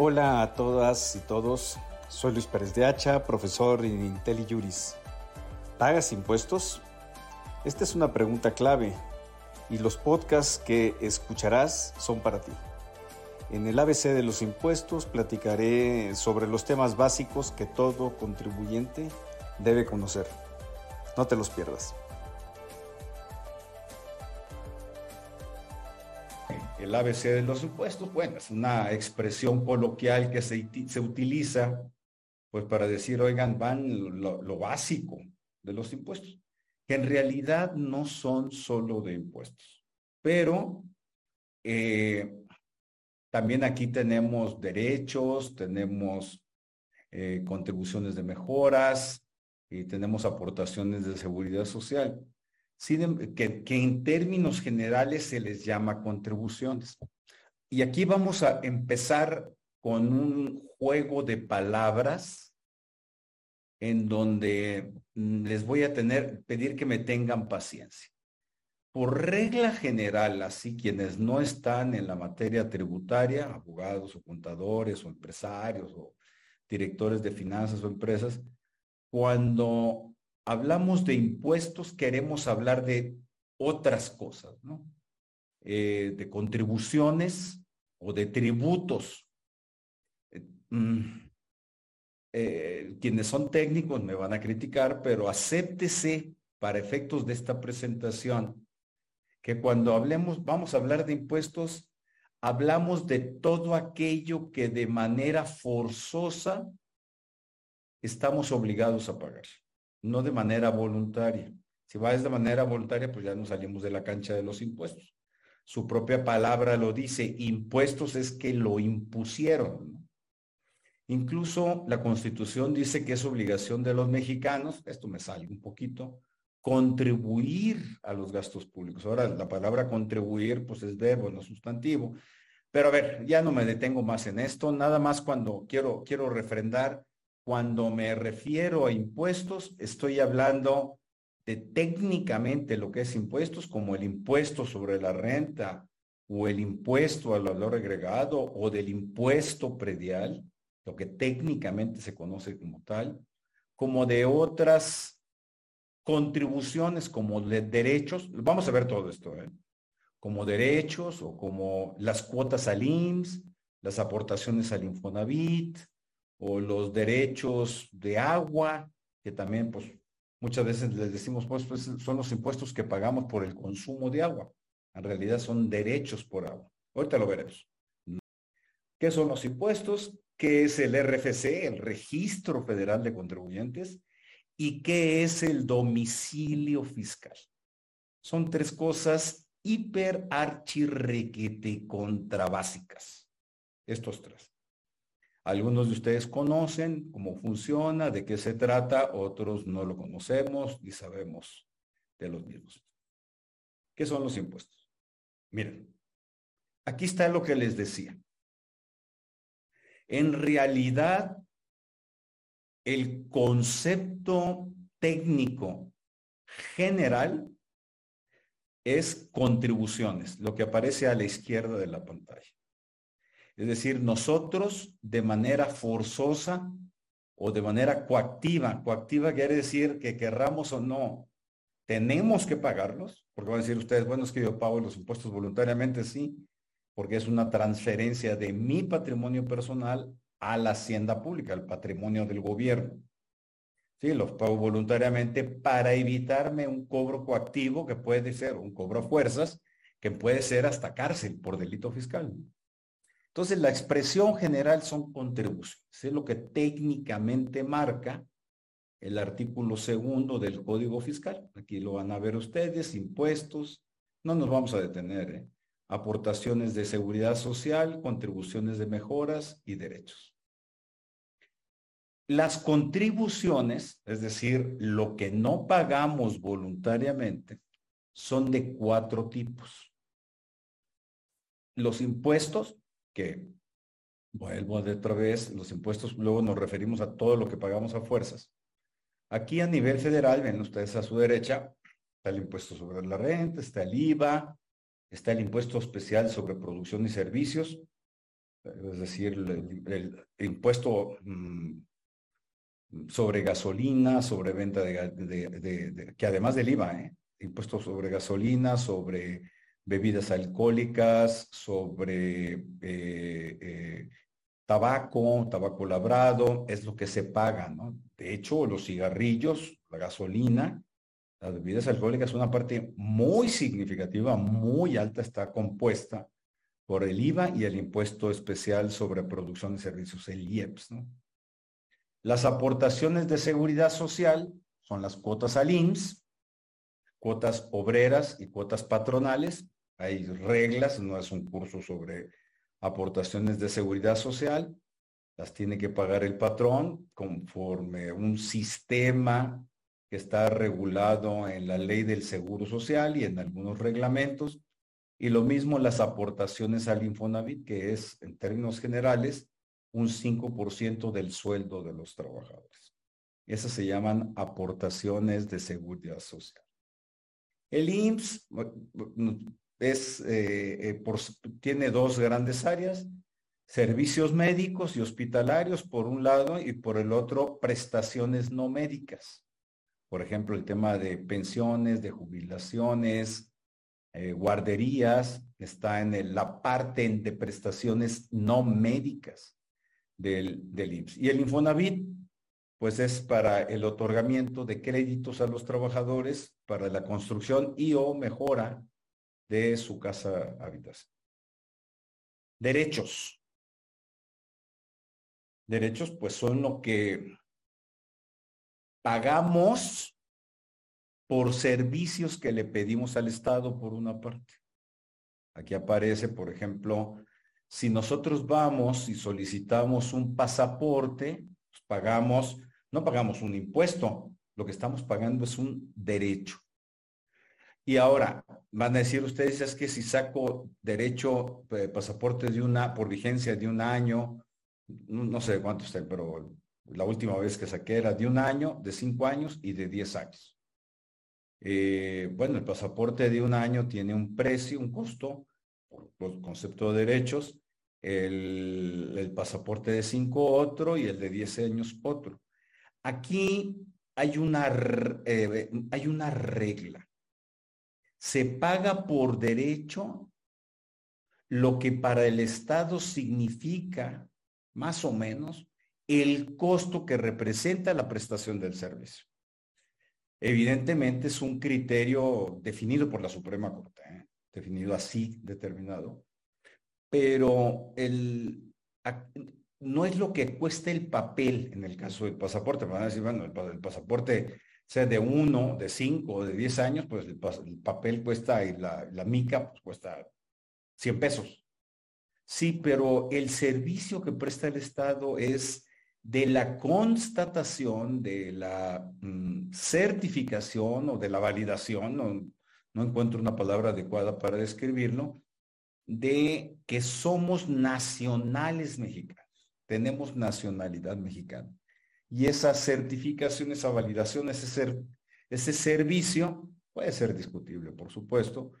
Hola a todas y todos. Soy Luis Pérez de Hacha, profesor en IntelliJuris. ¿Pagas impuestos? Esta es una pregunta clave y los podcasts que escucharás son para ti. En el ABC de los impuestos platicaré sobre los temas básicos que todo contribuyente debe conocer. No te los pierdas. El ABC de los impuestos, bueno, es una expresión coloquial que se, se utiliza pues para decir, oigan, van lo, básico de los impuestos, que en realidad no son solo de impuestos, pero eh, también aquí tenemos derechos, tenemos eh, contribuciones de mejoras y tenemos aportaciones de seguridad social, que, que en términos generales se les llama contribuciones. Y aquí vamos a empezar con un juego de palabras en donde mm, les voy a tener, pedir que me tengan paciencia. Por regla general, así quienes no están en la materia tributaria, abogados o contadores o empresarios o directores de finanzas o empresas, cuando hablamos de impuestos queremos hablar de otras cosas, ¿no? Eh, de contribuciones o de tributos. Eh, mm, eh, quienes son técnicos me van a criticar, pero acéptese para efectos de esta presentación que cuando hablemos, vamos a hablar de impuestos, hablamos de todo aquello que de manera forzosa estamos obligados a pagar, no de manera voluntaria. Si va de manera voluntaria, pues ya nos salimos de la cancha de los impuestos. Su propia palabra lo dice, impuestos es que lo impusieron. Incluso la constitución dice que es obligación de los mexicanos, esto me sale un poquito, contribuir a los gastos públicos. Ahora, la palabra contribuir, pues es verbo, no sustantivo. Pero a ver, ya no me detengo más en esto, nada más cuando quiero, quiero refrendar, cuando me refiero a impuestos, estoy hablando de técnicamente lo que es impuestos, como el impuesto sobre la renta o el impuesto al valor agregado o del impuesto predial, lo que técnicamente se conoce como tal, como de otras contribuciones como de derechos, vamos a ver todo esto, ¿eh? como derechos o como las cuotas al IMSS, las aportaciones al Infonavit o los derechos de agua, que también pues muchas veces les decimos pues, pues son los impuestos que pagamos por el consumo de agua. En realidad son derechos por agua. Ahorita lo veremos. ¿Qué son los impuestos? ¿Qué es el RFC, el Registro Federal de Contribuyentes? ¿Y qué es el domicilio fiscal? Son tres cosas hiper archirrequete contrabásicas. Estos tres. Algunos de ustedes conocen cómo funciona, de qué se trata, otros no lo conocemos y sabemos de los mismos. ¿Qué son los impuestos? Miren, aquí está lo que les decía. En realidad, el concepto técnico general es contribuciones, lo que aparece a la izquierda de la pantalla. Es decir, nosotros de manera forzosa o de manera coactiva, coactiva quiere decir que querramos o no, tenemos que pagarlos, porque van a decir ustedes, bueno, es que yo pago los impuestos voluntariamente, sí, porque es una transferencia de mi patrimonio personal a la hacienda pública, al patrimonio del gobierno. Sí, los pago voluntariamente para evitarme un cobro coactivo que puede ser un cobro a fuerzas, que puede ser hasta cárcel por delito fiscal. Entonces, la expresión general son contribuciones. Es lo que técnicamente marca el artículo segundo del Código Fiscal. Aquí lo van a ver ustedes, impuestos. No nos vamos a detener. ¿eh? aportaciones de seguridad social, contribuciones de mejoras y derechos. Las contribuciones, es decir, lo que no pagamos voluntariamente, son de cuatro tipos. Los impuestos, que vuelvo de otra vez, los impuestos luego nos referimos a todo lo que pagamos a fuerzas. Aquí a nivel federal, ven ustedes a su derecha, está el impuesto sobre la renta, está el IVA, está el impuesto especial sobre producción y servicios, es decir, el, impuesto mm, sobre gasolina, sobre venta de, que además del IVA, ¿eh? impuestos sobre gasolina, sobre bebidas alcohólicas, sobre eh, eh, tabaco, tabaco labrado, es lo que se paga, ¿no? De hecho, los cigarrillos, la gasolina, las bebidas alcohólicas, una parte muy significativa, muy alta, está compuesta por el IVA y el impuesto especial sobre producción de servicios, el IEPS. Las aportaciones de seguridad social son las cuotas al IMSS, cuotas obreras y cuotas patronales. Hay reglas, no es un curso sobre aportaciones de seguridad social. Las tiene que pagar el patrón conforme un sistema que está regulado en la ley del seguro social y en algunos reglamentos. Y lo mismo las aportaciones al Infonavit, que es, en términos generales, un 5% del sueldo de los trabajadores. Esas se llaman aportaciones de seguridad social. El IMSS es, eh, eh, tiene dos grandes áreas, servicios médicos y hospitalarios por un lado y por el otro prestaciones no médicas. Por ejemplo, el tema de pensiones, de jubilaciones, eh, guarderías, está en la parte de prestaciones no médicas del, del IMSS. Y el Infonavit, pues es para el otorgamiento de créditos a los trabajadores para la construcción y o mejora de su casa habitación. Derechos. Derechos, pues son lo que pagamos por servicios que le pedimos al Estado por una parte. Aquí aparece, por ejemplo, si nosotros vamos y solicitamos un pasaporte, pues pagamos, no pagamos un impuesto, lo que estamos pagando es un derecho. Y ahora, van a decir ustedes, es que si saco derecho, eh, pasaporte de una, por vigencia de un año, no, sé cuánto está, pero la última vez que saqué era de un año, de cinco años y de diez años. Eh, bueno, el pasaporte de un año tiene un precio, un costo por concepto de derechos, el, pasaporte de cinco otro y el de 10 años otro. Aquí hay una, eh, hay una regla. Se paga por derecho lo que para el Estado significa, más o menos, el costo que representa la prestación del servicio. Evidentemente es un criterio definido por la Suprema Corte. ¿eh? definido así, determinado, pero el, no es lo que cuesta el papel en el caso del pasaporte. Van a decir, bueno, el, pasaporte sea de uno, de cinco, de diez años, pues el, papel cuesta y la, mica pues cuesta 100 pesos. Sí, pero el servicio que presta el Estado es de la constatación, de la mm, certificación o de la validación, no encuentro una palabra adecuada para describirlo, de que somos nacionales mexicanos, tenemos nacionalidad mexicana. Y esa certificación, esa validación, ese, ser, ese servicio puede ser discutible, por supuesto.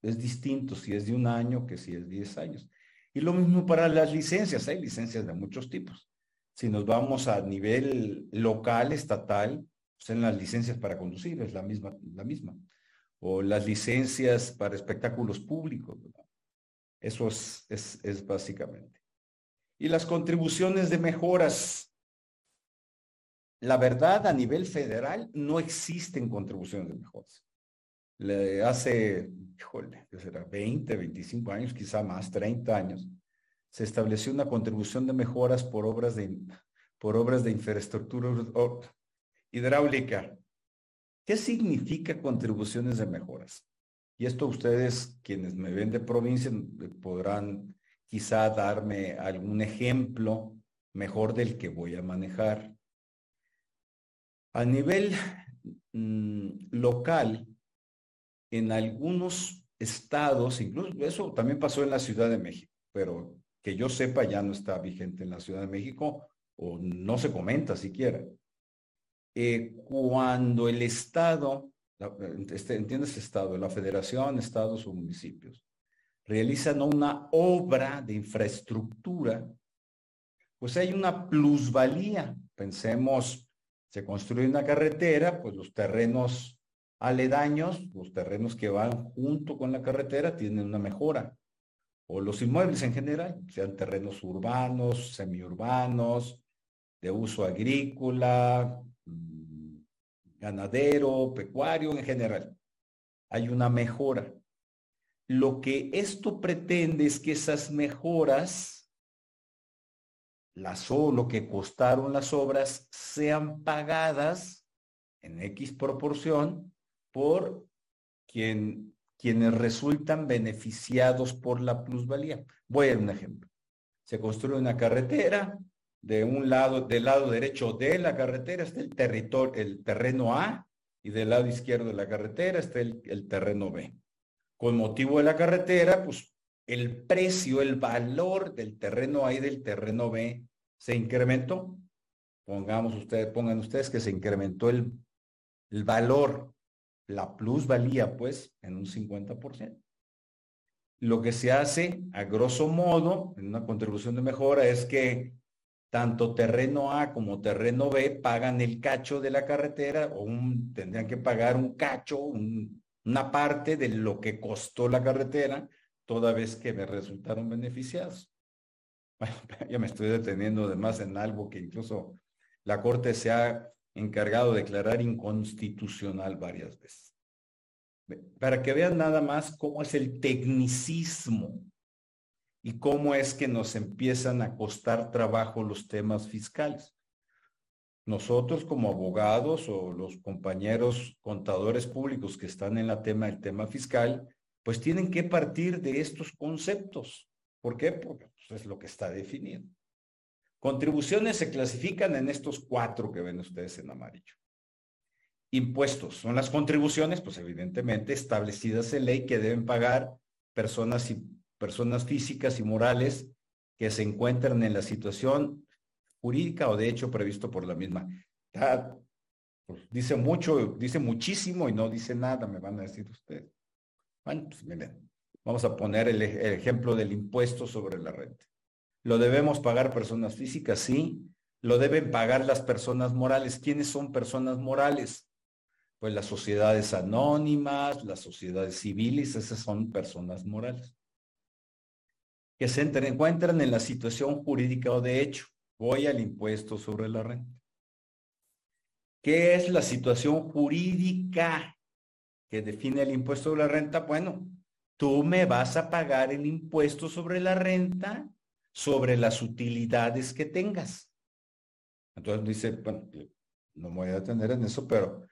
Es distinto si es de un año que si es diez años. Y lo mismo para las licencias, hay licencias de muchos tipos. Si nos vamos a nivel local, estatal, pues en las licencias para conducir es la misma, la misma o las licencias para espectáculos públicos. Eso es, es, básicamente. Y las contribuciones de mejoras. La verdad, a nivel federal no existen contribuciones de mejoras. Hace, híjole, será 20, 25 años, quizá más, 30 años, se estableció una contribución de mejoras por obras de, por obras de infraestructura hidráulica ¿Qué significa contribuciones de mejoras? Y esto ustedes, quienes me ven de provincia, podrán quizá darme algún ejemplo mejor del que voy a manejar. A nivel mm, local, en algunos estados, incluso eso también pasó en la Ciudad de México, pero que yo sepa ya no está vigente en la Ciudad de México o no se comenta siquiera. Eh, cuando el Estado, este, ¿entiendes Estado? La federación, estados o municipios, realizan una obra de infraestructura, pues hay una plusvalía. Pensemos, se construye una carretera, pues los terrenos aledaños, los terrenos que van junto con la carretera, tienen una mejora. O los inmuebles en general, sean terrenos urbanos, semiurbanos, de uso agrícola, mm, ganadero, pecuario en general. Hay una mejora. Lo que esto pretende es que esas mejoras, las, lo que costaron las obras, sean pagadas en X proporción por quien, quienes resultan beneficiados por la plusvalía. Voy a un ejemplo. Se construye una carretera, de un lado, del lado derecho de la carretera está el territorio, el terreno A, y del lado izquierdo de la carretera está el, el terreno B. Con motivo de la carretera, pues el precio, el valor del terreno A y del terreno B se incrementó. Pongamos ustedes, pongan ustedes que se incrementó el, el valor, la plusvalía, pues, en un 50%. Lo que se hace, a grosso modo, en una contribución de mejora, es que tanto terreno A como terreno B pagan el cacho de la carretera o un, tendrían que pagar un cacho, una parte de lo que costó la carretera, toda vez que me resultaron beneficiados. Bueno, ya me estoy deteniendo además en algo que incluso la Corte se ha encargado de declarar inconstitucional varias veces. Para que vean nada más cómo es el tecnicismo y cómo es que nos empiezan a costar trabajo los temas fiscales. Nosotros como abogados o los compañeros contadores públicos que están en la tema del tema fiscal, pues tienen que partir de estos conceptos. ¿Por qué? Porque pues, es lo que está definido. Contribuciones se clasifican en estos cuatro que ven ustedes en amarillo. Impuestos son las contribuciones, pues evidentemente establecidas en ley que deben pagar personas y personas físicas y morales que se encuentran en la situación jurídica o de hecho previsto por la misma. Pues, dice mucho, dice muchísimo y no dice nada, me van a decir ustedes. Bueno, pues miren, vamos a poner el, ejemplo del impuesto sobre la renta. ¿Lo debemos pagar personas físicas? Sí. ¿Lo deben pagar las personas morales? ¿Quiénes son personas morales? Pues las sociedades anónimas, las sociedades civiles, esas son personas morales que se encuentran en la situación jurídica o de hecho. Voy al impuesto sobre la renta. ¿Qué es la situación jurídica que define el impuesto sobre la renta? Bueno, tú me vas a pagar el impuesto sobre la renta sobre las utilidades que tengas. Entonces dice, bueno, no me voy a detener en eso, pero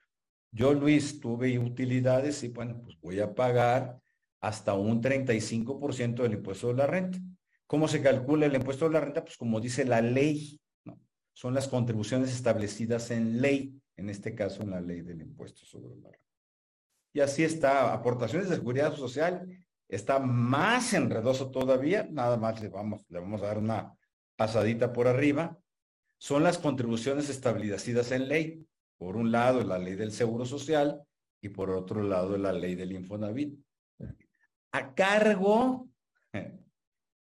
yo, Luis, tuve utilidades y bueno, pues voy a pagar hasta un 35% del impuesto de la renta. ¿Cómo se calcula el impuesto de la renta? Pues como dice la ley, ¿no? Son las contribuciones establecidas en ley, en este caso en la ley del impuesto sobre la renta. Y así está, aportaciones de seguridad social, está más enredoso todavía, nada más le vamos, le vamos a dar una pasadita por arriba, son las contribuciones establecidas en ley. Por un lado, la ley del Seguro Social y por otro lado, la ley del Infonavit a cargo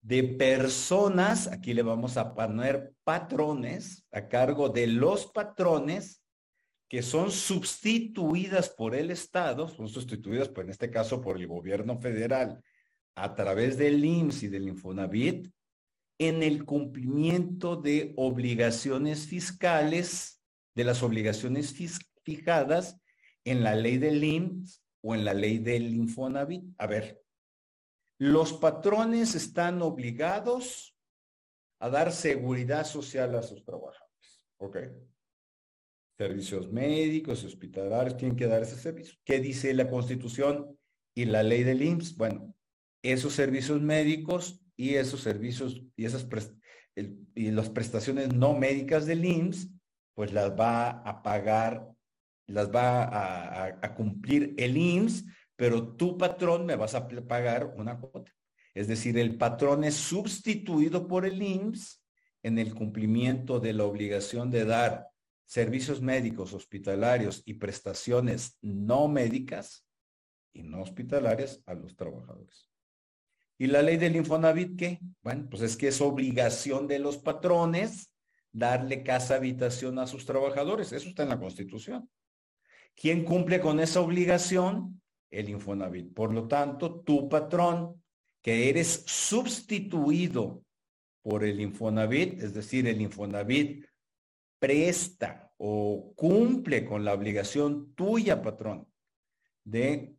de personas, aquí le vamos a poner patrones, a cargo de los patrones que son sustituidas por el Estado, son sustituidas, pues en este caso por el gobierno federal, a través del IMSS y del Infonavit, en el cumplimiento de obligaciones fiscales, de las obligaciones fijadas en la ley del IMSS o en la ley del Infonavit. A ver, los patrones están obligados a dar seguridad social a sus trabajadores. Ok. Servicios médicos, hospitalarios, tienen que dar ese servicio. ¿Qué dice la Constitución y la ley del IMSS? Bueno, esos servicios médicos y esos servicios y esas y las prestaciones no médicas del IMSS, pues las va a pagar, las va a, a cumplir el IMSS pero tu patrón me vas a pagar una cuota. Es decir, el patrón es sustituido por el IMSS en el cumplimiento de la obligación de dar servicios médicos, hospitalarios y prestaciones no médicas y no hospitalarias a los trabajadores. ¿Y la ley del Infonavit qué? Bueno, pues es que es obligación de los patrones darle casa habitación a sus trabajadores. Eso está en la Constitución. ¿Quién cumple con esa obligación? El Infonavit. Por lo tanto, tu patrón, que eres sustituido por el Infonavit, es decir, el Infonavit presta o cumple con la obligación tuya, patrón, de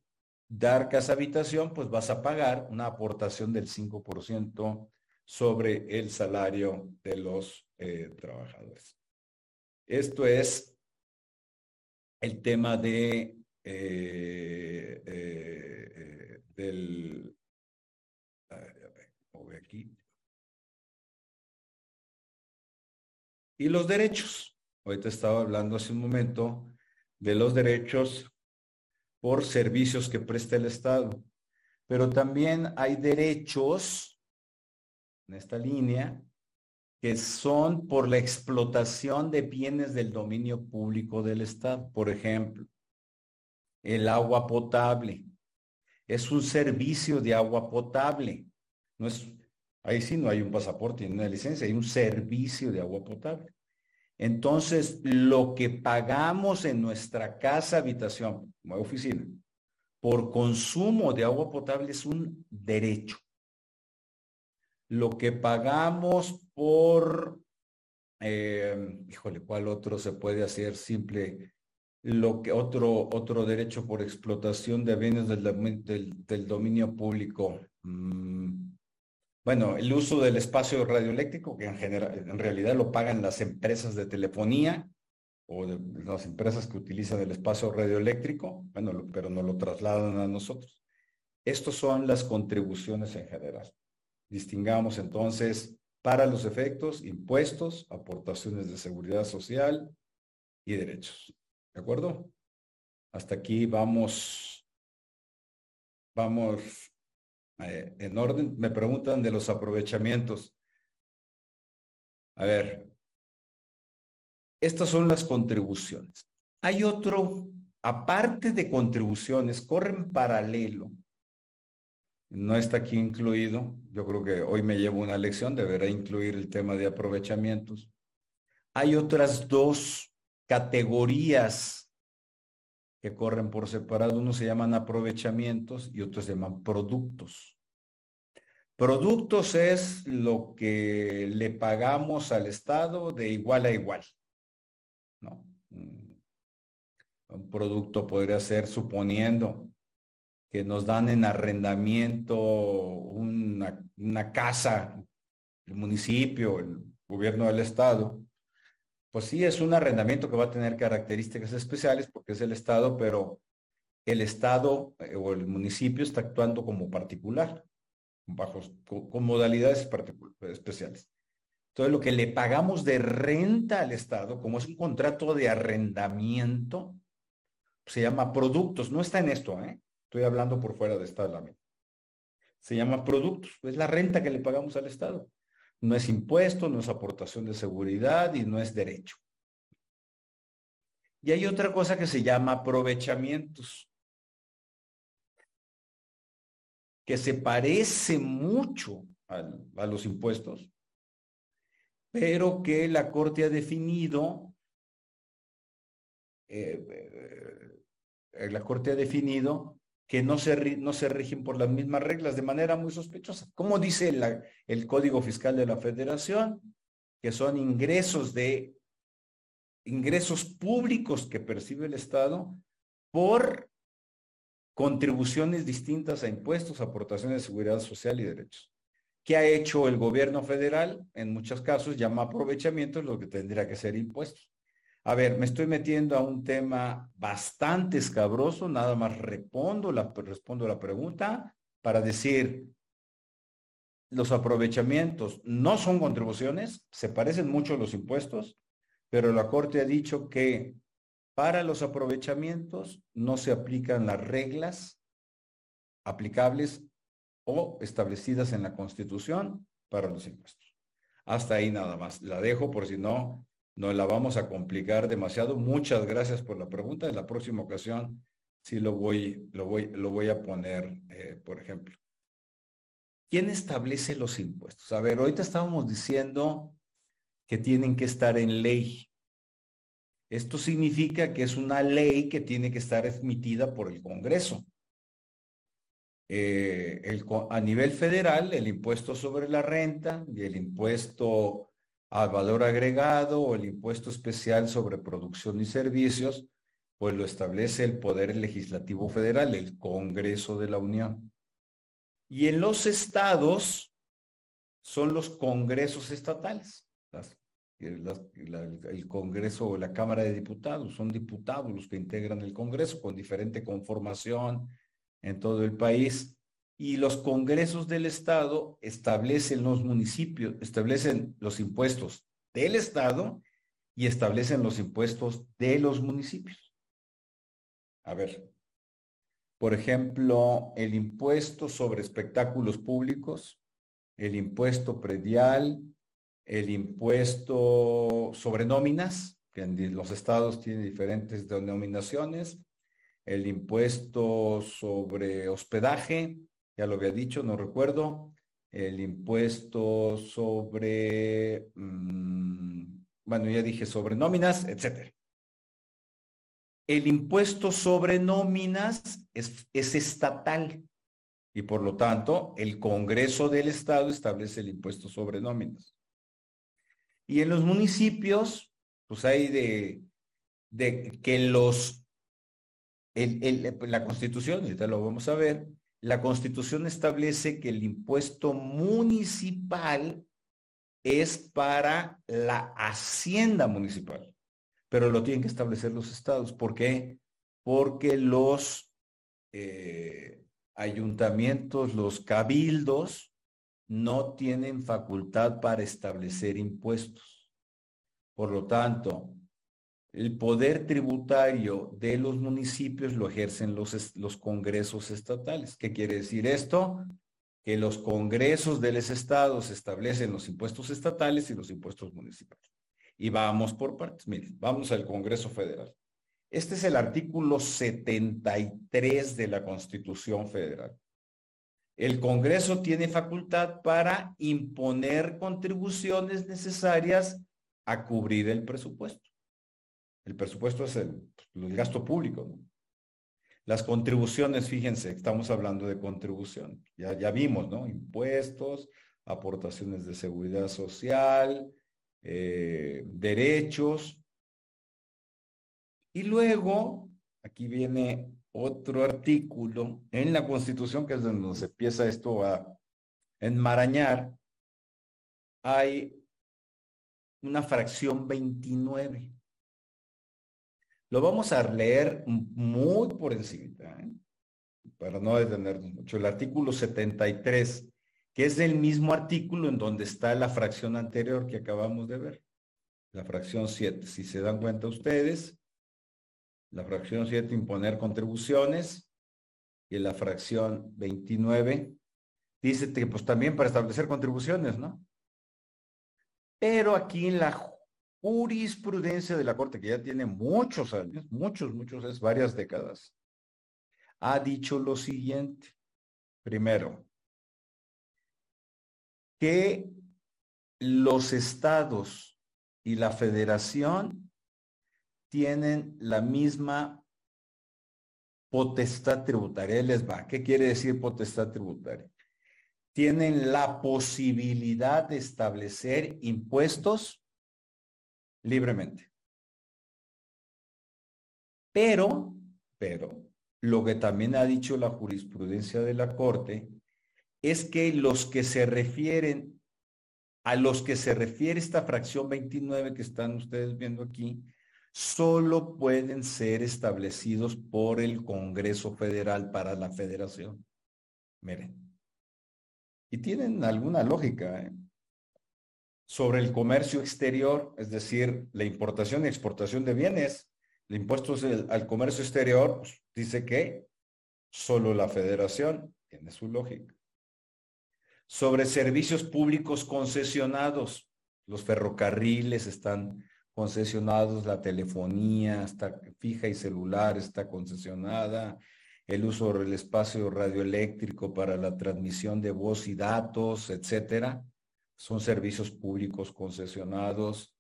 dar casa habitación, pues vas a pagar una aportación del 5% sobre el salario de los eh, trabajadores. Esto es el tema de eh, eh, del aquí. Y los derechos. Ahorita estaba hablando hace un momento de los derechos por servicios que presta el Estado. Pero también hay derechos en esta línea que son por la explotación de bienes del dominio público del Estado. Por ejemplo, el agua potable. Es un servicio de agua potable. No es, ahí sí no hay un pasaporte ni una licencia, hay un servicio de agua potable. Entonces, lo que pagamos en nuestra casa habitación, como oficina, por consumo de agua potable es un derecho. Lo que pagamos por, eh, híjole, ¿cuál otro se puede hacer simple? Lo que otro, otro derecho por explotación de bienes del, dominio público. Mm, bueno, el uso del espacio radioeléctrico, que en, en realidad lo pagan las empresas de telefonía o las empresas que utilizan el espacio radioeléctrico, bueno, pero no lo trasladan a nosotros. Estos son las contribuciones en general. Distingamos entonces para los efectos, impuestos, aportaciones de seguridad social y derechos. ¿De acuerdo? Hasta aquí vamos, vamos eh, en orden, me preguntan de los aprovechamientos. A ver, estas son las contribuciones. Hay otro, aparte de contribuciones, corren paralelo. No está aquí incluido. Yo creo que hoy me llevo una lección, deberá incluir el tema de aprovechamientos. Hay otras dos categorías que corren por separado. Unos se llaman aprovechamientos y otros se llaman productos. Productos es lo que le pagamos al Estado de igual a igual. Un producto podría ser suponiendo que nos dan en arrendamiento una casa, el municipio, el gobierno del Estado, pues sí, es un arrendamiento que va a tener características especiales porque es el Estado, pero el Estado eh, o el municipio está actuando como particular, bajo, con, modalidades especiales. Entonces, lo que le pagamos de renta al Estado, como es un contrato de arrendamiento, se llama productos. No está en esto, ¿eh? Estoy hablando por fuera de esta. Se llama productos. Es la renta que le pagamos al Estado. No es impuesto, no es aportación de seguridad y no es derecho. Y hay otra cosa que se llama aprovechamientos, que se parece mucho a, los impuestos, pero que la Corte ha definido, eh, eh, la Corte ha definido que no se, no se rigen por las mismas reglas de manera muy sospechosa. Como dice el Código Fiscal de la Federación? Que son ingresos de ingresos públicos que percibe el Estado por contribuciones distintas a impuestos, aportaciones de seguridad social y derechos. ¿Qué ha hecho el gobierno federal? En muchos casos llama aprovechamiento lo que tendría que ser impuestos. A ver, me estoy metiendo a un tema bastante escabroso, nada más respondo la, respondo la pregunta para decir, los aprovechamientos no son contribuciones, se parecen mucho a los impuestos, pero la Corte ha dicho que para los aprovechamientos no se aplican las reglas aplicables o establecidas en la Constitución para los impuestos. Hasta ahí nada más. La dejo por si no no la vamos a complicar demasiado. Muchas gracias por la pregunta. En la próxima ocasión sí lo voy, lo voy, lo voy a poner, eh, por ejemplo. ¿quién establece los impuestos? A ver, ahorita estábamos diciendo que tienen que estar en ley. Esto significa que es una ley que tiene que estar emitida por el Congreso. Eh, a nivel federal, el impuesto sobre la renta y el impuesto al valor agregado o el impuesto especial sobre producción y servicios, pues lo establece el Poder Legislativo Federal, el Congreso de la Unión. Y en los estados son los congresos estatales, el Congreso o la Cámara de Diputados, son diputados los que integran el Congreso con diferente conformación en todo el país. Y los congresos del Estado establecen los municipios, establecen los impuestos del Estado y establecen los impuestos de los municipios. A ver, por ejemplo, el impuesto sobre espectáculos públicos, el impuesto predial, el impuesto sobre nóminas, que los estados tienen diferentes denominaciones, el impuesto sobre hospedaje, ya lo había dicho, no recuerdo, el impuesto sobre, mm, bueno, ya dije sobre nóminas, etcétera. El impuesto sobre nóminas es, es estatal y por lo tanto el Congreso del Estado establece el impuesto sobre nóminas. Y en los municipios, pues hay de, de que los, la constitución, ahorita lo vamos a ver, la constitución establece que el impuesto municipal es para la hacienda municipal, pero lo tienen que establecer los estados. ¿Por qué? Porque los eh, ayuntamientos, los cabildos, no tienen facultad para establecer impuestos. Por lo tanto, el poder tributario de los municipios lo ejercen los, congresos estatales. ¿Qué quiere decir esto? Que los congresos de los estados establecen los impuestos estatales y los impuestos municipales. Y vamos por partes. Miren, vamos al Congreso Federal. Este es el artículo 73 de la Constitución Federal. El Congreso tiene facultad para imponer contribuciones necesarias a cubrir el presupuesto. El presupuesto es el, gasto público. Las contribuciones, fíjense, estamos hablando de contribución. Ya, ya vimos, ¿no? Impuestos, aportaciones de seguridad social, eh, derechos. Y luego, aquí viene otro artículo en la Constitución, que es donde se empieza esto a enmarañar, hay una fracción 29. Lo vamos a leer muy por encima, ¿eh? para no detenernos mucho. El artículo 73, que es el mismo artículo en donde está la fracción anterior que acabamos de ver. La fracción 7. Si se dan cuenta ustedes, la fracción 7, imponer contribuciones. Y la fracción 29 dice que pues también para establecer contribuciones, ¿no? Pero aquí en la jurisprudencia de la Corte, que ya tiene muchos años, muchos, muchos, es varias décadas, ha dicho lo siguiente. Primero, que los estados y la federación tienen la misma potestad tributaria. les va. ¿Qué quiere decir potestad tributaria? Tienen la posibilidad de establecer impuestos libremente. Pero, pero, lo que también ha dicho la jurisprudencia de la Corte es que los que se refieren, a los que se refiere esta fracción 29 que están ustedes viendo aquí, solo pueden ser establecidos por el Congreso Federal para la Federación. Miren. Y tienen alguna lógica. ¿eh? Sobre el comercio exterior, es decir, la importación y exportación de bienes, el impuesto al comercio exterior, pues, dice que solo la Federación tiene su lógica. Sobre servicios públicos concesionados, los ferrocarriles están concesionados, la telefonía está fija y celular está concesionada, el uso del espacio radioeléctrico para la transmisión de voz y datos, etcétera. Son servicios públicos concesionados.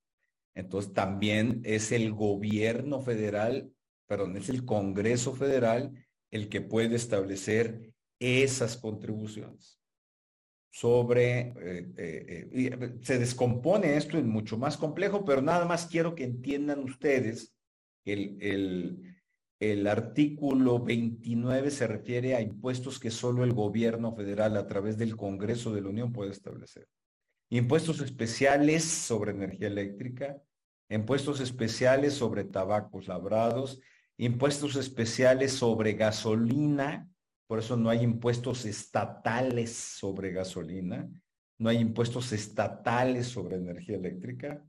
Entonces también es el gobierno federal, perdón, es el Congreso Federal el que puede establecer esas contribuciones sobre, eh, eh, eh, se descompone esto en mucho más complejo, pero nada más quiero que entiendan ustedes el, el, el artículo 29 se refiere a impuestos que solo el gobierno federal a través del Congreso de la Unión puede establecer. Impuestos especiales sobre energía eléctrica, impuestos especiales sobre tabacos labrados, impuestos especiales sobre gasolina, por eso no hay impuestos estatales sobre gasolina, no hay impuestos estatales sobre energía eléctrica,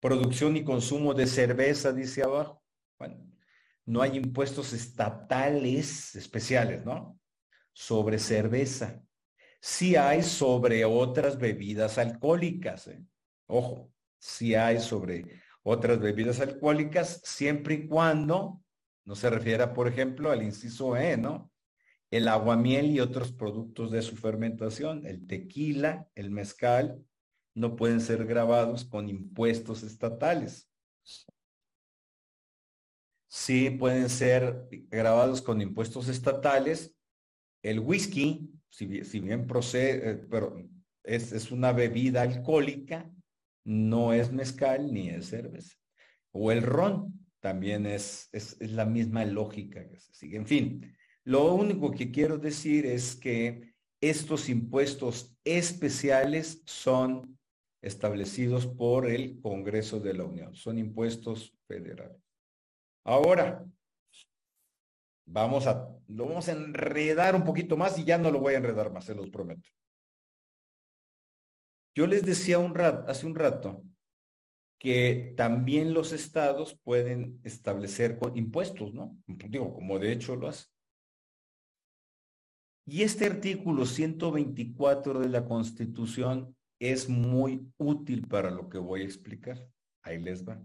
producción y consumo de cerveza, dice abajo. Bueno, no hay impuestos estatales especiales, ¿no? Sobre cerveza. Sí hay sobre otras bebidas alcohólicas, ¿eh? Ojo, sí hay sobre otras bebidas alcohólicas, siempre y cuando no se refiera, por ejemplo, al inciso E, ¿no? El aguamiel y otros productos de su fermentación, el tequila, el mezcal, no pueden ser grabados con impuestos estatales. Sí pueden ser grabados con impuestos estatales. El whisky, si bien, procede, eh, pero es, es una bebida alcohólica, no es mezcal ni es cerveza. O el ron, también es, es, la misma lógica que se sigue. En fin, lo único que quiero decir es que estos impuestos especiales son establecidos por el Congreso de la Unión, son impuestos federales. Ahora, vamos a, lo vamos a enredar un poquito más y ya no lo voy a enredar más, se los prometo. Yo les decía un rato, hace un rato que también los estados pueden establecer impuestos, ¿no? Digo, como de hecho lo hace. Y este artículo 124 de la Constitución es muy útil para lo que voy a explicar. Ahí les va.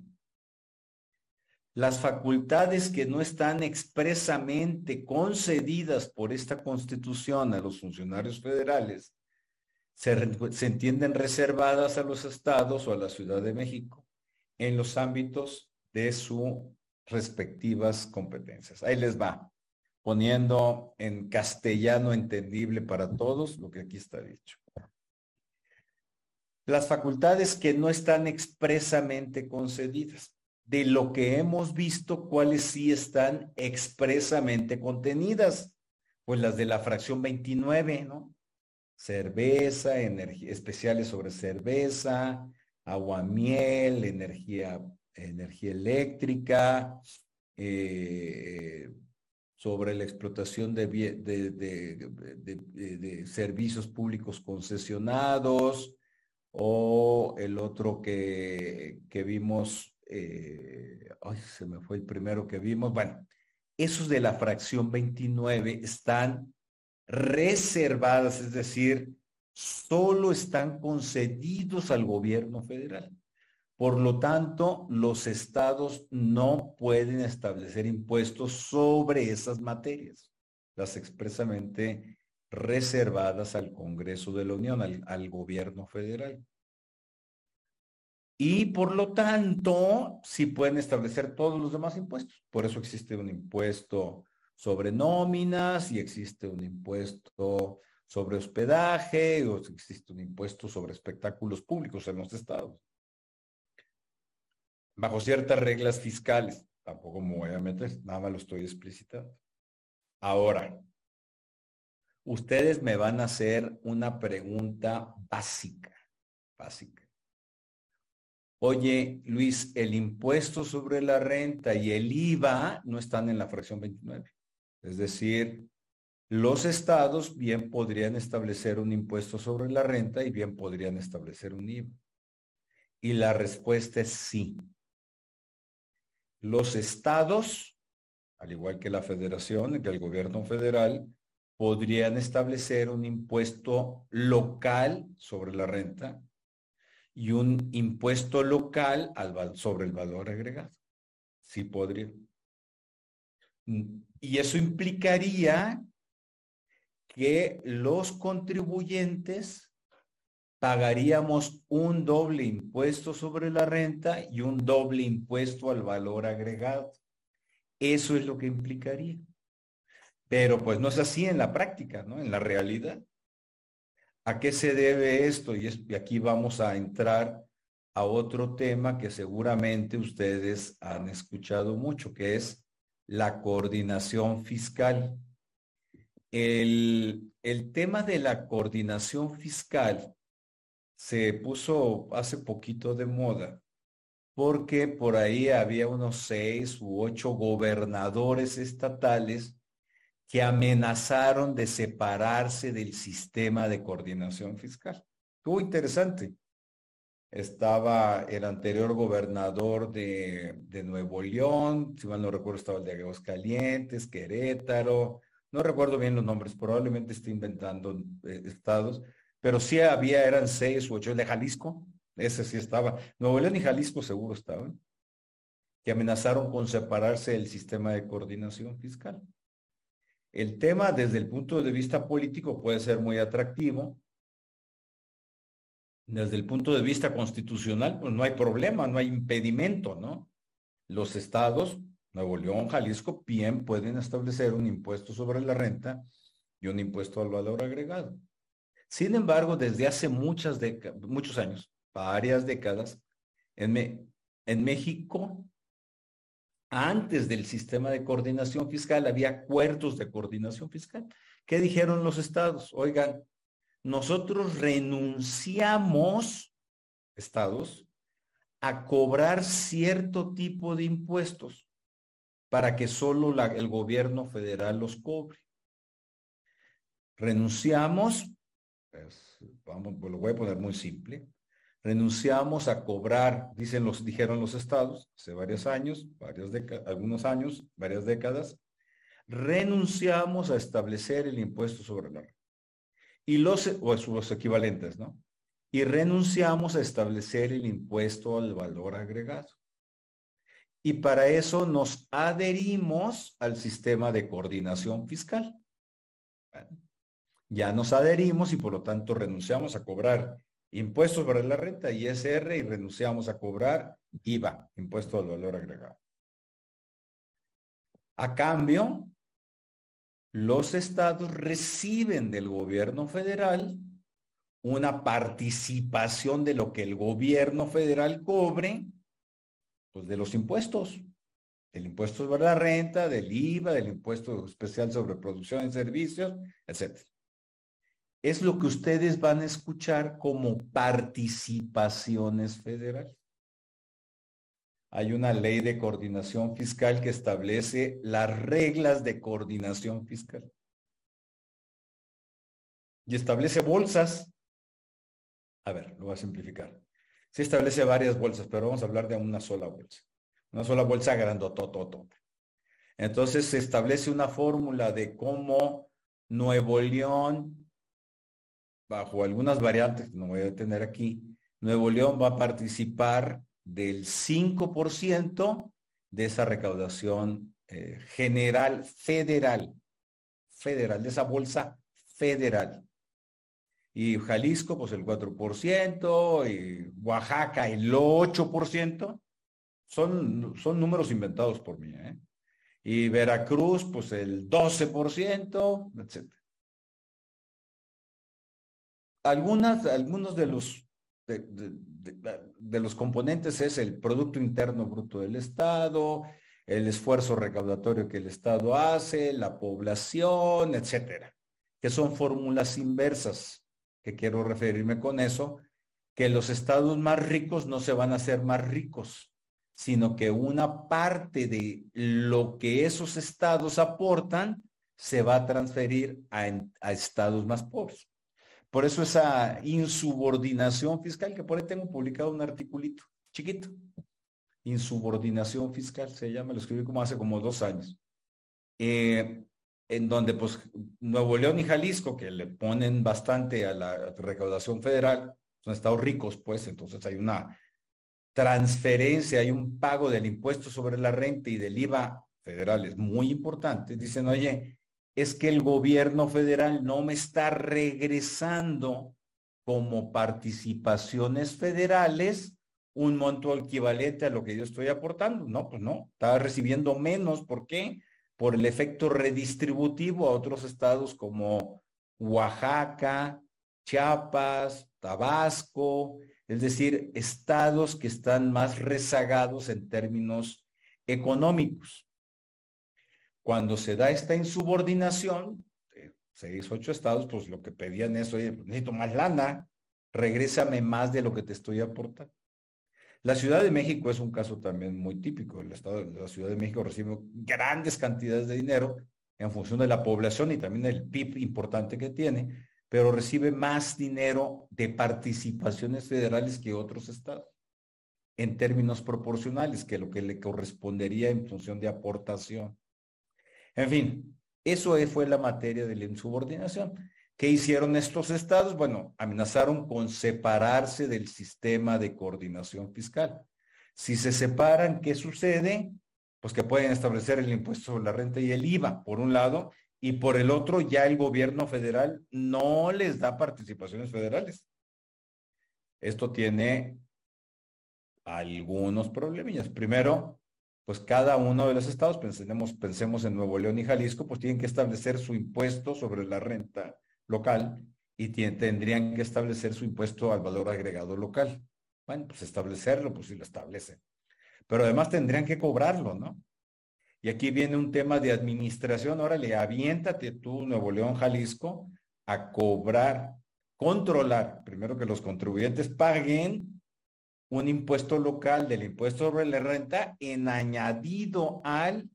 Las facultades que no están expresamente concedidas por esta Constitución a los funcionarios federales se, entienden reservadas a los estados o a la Ciudad de México en los ámbitos de sus respectivas competencias. Ahí les va, poniendo en castellano entendible para todos lo que aquí está dicho. Las facultades que no están expresamente concedidas. De lo que hemos visto, cuáles sí están expresamente contenidas. Pues las de la fracción 29, ¿no? Cerveza, energía, especiales sobre cerveza, agua miel, energía, energía eléctrica, eh, sobre la explotación de, de, servicios públicos concesionados, o el otro que, que vimos, eh, se me fue el primero que vimos, bueno, esos de la fracción 29 están reservadas, es decir, solo están concedidos al gobierno federal. Por lo tanto, los estados no pueden establecer impuestos sobre esas materias, las expresamente reservadas al Congreso de la Unión, al, gobierno federal. Y por lo tanto, sí pueden establecer todos los demás impuestos. Por eso existe un impuesto sobre nóminas y existe un impuesto sobre hospedaje o existe un impuesto sobre espectáculos públicos en los estados. Bajo ciertas reglas fiscales. Tampoco me voy a meter, nada más lo estoy explicitando. Ahora, ustedes me van a hacer una pregunta básica, básica. Oye, Luis, el impuesto sobre la renta y el IVA no están en la fracción 29. Es decir, los estados bien podrían establecer un impuesto sobre la renta y bien podrían establecer un IVA. Y la respuesta es sí. Los estados, al igual que la federación, que el gobierno federal, podrían establecer un impuesto local sobre la renta y un impuesto local sobre el valor agregado. Sí podrían. Y eso implicaría que los contribuyentes pagaríamos un doble impuesto sobre la renta y un doble impuesto al valor agregado. Eso es lo que implicaría. Pero pues no es así en la práctica, ¿no? En la realidad. ¿A qué se debe esto? Y, y aquí vamos a entrar a otro tema que seguramente ustedes han escuchado mucho, que es la coordinación fiscal. El, el tema de la coordinación fiscal se puso hace poquito de moda porque por ahí había unos seis u ocho gobernadores estatales que amenazaron de separarse del sistema de coordinación fiscal. Estuvo interesante. Estaba el anterior gobernador de, Nuevo León, si mal no recuerdo estaba el de Aguascalientes, Querétaro, no recuerdo bien los nombres, probablemente esté inventando eh, estados, pero sí había, eran seis u ocho, el de Jalisco, ese sí estaba. Nuevo León y Jalisco seguro estaban, que amenazaron con separarse del sistema de coordinación fiscal. El tema desde el punto de vista político puede ser muy atractivo. Desde el punto de vista constitucional, pues no hay problema, no hay impedimento, ¿no? Los estados, Nuevo León, Jalisco, bien pueden establecer un impuesto sobre la renta y un impuesto al valor agregado. Sin embargo, desde hace muchas muchos años, varias décadas, en México antes del sistema de coordinación fiscal había acuerdos de coordinación fiscal. ¿Qué dijeron los estados? Oigan, nosotros renunciamos, estados, a cobrar cierto tipo de impuestos para que solo el gobierno federal los cobre. Renunciamos, pues, vamos, lo voy a poner muy simple, renunciamos a cobrar, dicen los, dijeron los estados, hace varios años, varios algunos años, varias décadas, renunciamos a establecer el impuesto sobre la renta. Y los, o los equivalentes, ¿no? Y renunciamos a establecer el impuesto al valor agregado. Y para eso nos adherimos al sistema de coordinación fiscal. ya nos adherimos y por lo tanto renunciamos a cobrar impuestos sobre la renta, ISR, y renunciamos a cobrar IVA, impuesto al valor agregado. A cambio, los estados reciben del gobierno federal una participación de lo que el gobierno federal cobre, pues de los impuestos, del impuesto sobre la renta, del IVA, del impuesto especial sobre producción y servicios, etcétera es lo que ustedes van a escuchar como participaciones federales. Hay una ley de coordinación fiscal que establece las reglas de coordinación fiscal. Y establece bolsas. A ver, lo voy a simplificar. Se establece varias bolsas, pero vamos a hablar de una sola bolsa. Una sola bolsa grandotototota. Entonces se establece una fórmula de cómo Nuevo León bajo algunas variantes que no voy a tener aquí, Nuevo León va a participar del 5% de esa recaudación eh, general federal, federal, de esa bolsa federal. Y Jalisco, pues el 4%, y Oaxaca el 8%, son, son números inventados por mí. ¿eh? Y Veracruz, pues el 12%, etcétera algunas, algunos de los, de, los componentes es el Producto Interno Bruto del Estado, el esfuerzo recaudatorio que el Estado hace, la población, etcétera, que son fórmulas inversas, que quiero referirme con eso, que los estados más ricos no se van a hacer más ricos, sino que una parte de lo que esos estados aportan se va a transferir a estados más pobres. Por eso esa insubordinación fiscal, que por ahí tengo publicado un articulito chiquito. Insubordinación fiscal se llama, lo escribí como hace como dos años. Eh, en donde pues Nuevo León y Jalisco, que le ponen bastante a la recaudación federal, son estados ricos, pues entonces hay una transferencia, hay un pago del impuesto sobre la renta y del IVA federales muy importantes, dicen, oye, es que el gobierno federal no me está regresando como participaciones federales un monto equivalente a lo que yo estoy aportando. No, pues no, está recibiendo menos. ¿Por qué? Por el efecto redistributivo a otros estados como Oaxaca, Chiapas, Tabasco, es decir, estados que están más rezagados en términos económicos. Cuando se da esta insubordinación, seis, ocho estados, pues lo que pedían es, oye, pues, necesito más lana, regrésame más de lo que te estoy aportando. La Ciudad de México es un caso también muy típico. El Estado de la Ciudad de México recibe grandes cantidades de dinero en función de la población y también el PIB importante que tiene, pero recibe más dinero de participaciones federales que otros estados, en términos proporcionales, que lo que le correspondería en función de aportación. En fin, eso fue la materia de la insubordinación. ¿Qué hicieron estos estados? Bueno, amenazaron con separarse del sistema de coordinación fiscal. Si se separan, ¿qué sucede? Pues que pueden establecer el impuesto sobre la renta y el IVA, por un lado, y por el otro, ya el gobierno federal no les da participaciones federales. Esto tiene algunos problemillas. Primero, pues cada uno de los estados, pensemos, pensemos en Nuevo León y Jalisco, pues tienen que establecer su impuesto sobre la renta local y tendrían que establecer su impuesto al valor agregado local. Bueno, pues establecerlo, pues sí lo establecen. Pero además tendrían que cobrarlo, ¿no? Y aquí viene un tema de administración. Órale, aviéntate tú, Nuevo León, Jalisco, a cobrar, controlar, primero que los contribuyentes paguen un impuesto local del impuesto sobre la renta en añadido al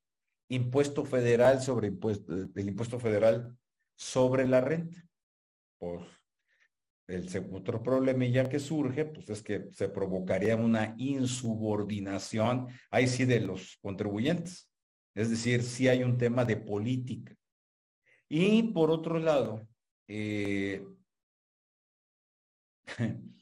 impuesto federal sobre impuesto, del impuesto federal sobre la renta. Pues el otro problemilla que surge, pues es que se provocaría una insubordinación, ahí sí, de los contribuyentes. Es decir, sí hay un tema de política. Y por otro lado, eh,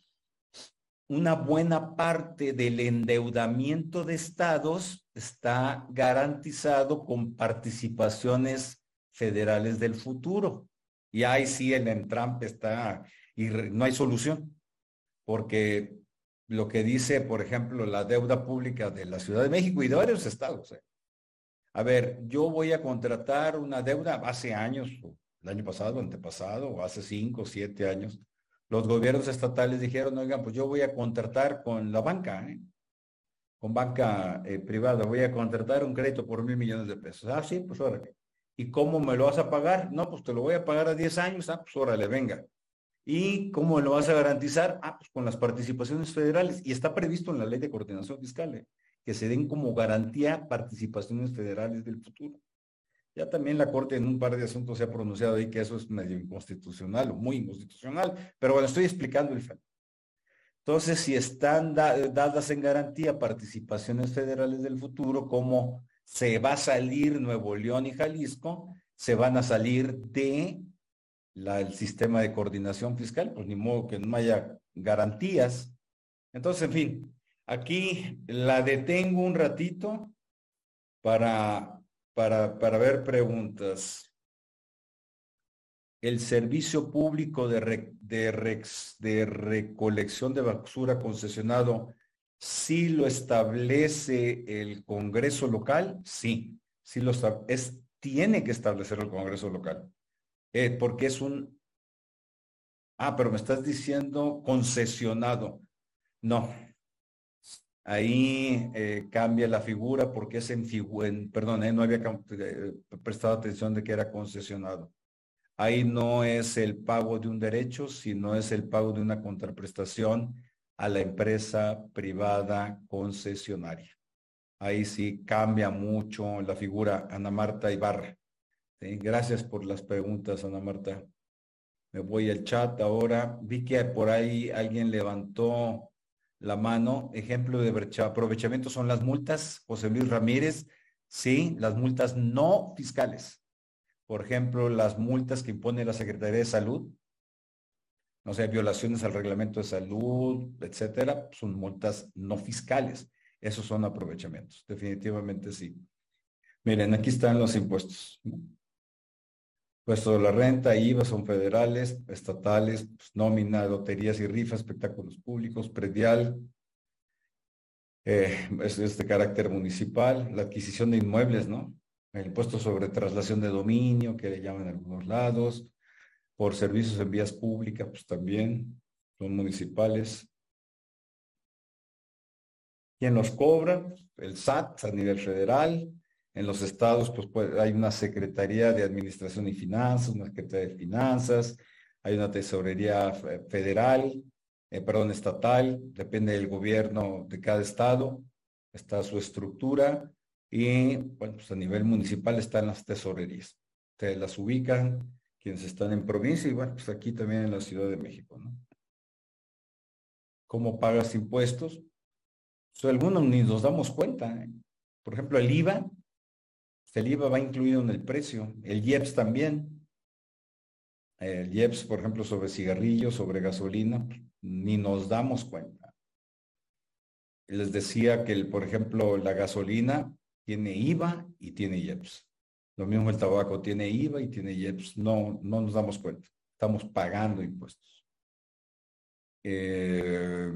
una buena parte del endeudamiento de estados está garantizado con participaciones federales del futuro. Y ahí sí el entrampe está y no hay solución, porque lo que dice, por ejemplo, la deuda pública de la Ciudad de México y de varios estados. ¿eh? A ver, yo voy a contratar una deuda hace años, el año pasado, antepasado, o hace cinco, siete años. Los gobiernos estatales dijeron, oigan, pues yo voy a contratar con la banca, ¿eh? con banca eh, privada, voy a contratar un crédito por mil millones de pesos. Ah, sí, pues órale. ¿Y cómo me lo vas a pagar? No, pues te lo voy a pagar a 10 años. Ah, pues órale, venga. ¿Y cómo lo vas a garantizar? Ah, pues con las participaciones federales. Y está previsto en la ley de coordinación fiscal, ¿eh? que se den como garantía participaciones federales del futuro. Ya también la Corte en un par de asuntos se ha pronunciado ahí que eso es medio inconstitucional o muy inconstitucional, pero bueno, estoy explicando el fenómeno. Entonces, si están dadas en garantía participaciones federales del futuro, como se va a salir Nuevo León y Jalisco, se van a salir de el sistema de coordinación fiscal, pues ni modo que no haya garantías. Entonces, en fin, aquí la detengo un ratito para, para, para ver preguntas. El servicio público de, de, de recolección de basura concesionado si lo establece el Congreso local, sí, sí lo es, tiene que establecer el Congreso local, eh, porque es un, ah, pero me estás diciendo concesionado. No, ahí eh, cambia la figura porque es en, en perdón, eh, no había prestado atención de que era concesionado. Ahí no es el pago de un derecho, sino es el pago de una contraprestación a la empresa privada concesionaria. Ahí sí cambia mucho la figura Ana Marta Ibarra. Gracias por las preguntas, Ana Marta. Me voy al chat ahora. Vi que por ahí alguien levantó la mano. Ejemplo de aprovechamiento son las multas. José Luis Ramírez, sí, las multas no fiscales. Por ejemplo, las multas que impone la Secretaría de Salud no sé, violaciones al reglamento de salud, etcétera, son multas no fiscales. Esos son aprovechamientos, definitivamente sí. Miren, aquí están los impuestos. Puesto la renta, IVA son federales, estatales, pues, nómina, loterías y rifas, espectáculos públicos, predial, eh, es, de carácter municipal, la adquisición de inmuebles, ¿no? El impuesto sobre traslación de dominio, que le llaman en algunos lados, por servicios en vías públicas, pues también son municipales. ¿Quién los cobra? El SAT a nivel federal. En los estados, pues, pues, hay una Secretaría de Administración y Finanzas, una Secretaría de Finanzas, hay una Tesorería Federal, eh, perdón, estatal, depende del gobierno de cada estado, está su estructura y, bueno, pues a nivel municipal están las tesorerías. Ustedes las ubican, quienes están en provincia y, bueno, pues aquí también en la Ciudad de México, ¿no? ¿Cómo pagas impuestos? Pues algunos ni nos damos cuenta. ¿eh? Por ejemplo, el IVA, el IVA va incluido en el precio, el IEPS también. El IEPS, por ejemplo, sobre cigarrillos, sobre gasolina, ni nos damos cuenta. Les decía que, el, por ejemplo, la gasolina tiene IVA y tiene IEPS. Lo mismo el tabaco tiene IVA y tiene IEPS. No, no nos damos cuenta. Estamos pagando impuestos. Eh,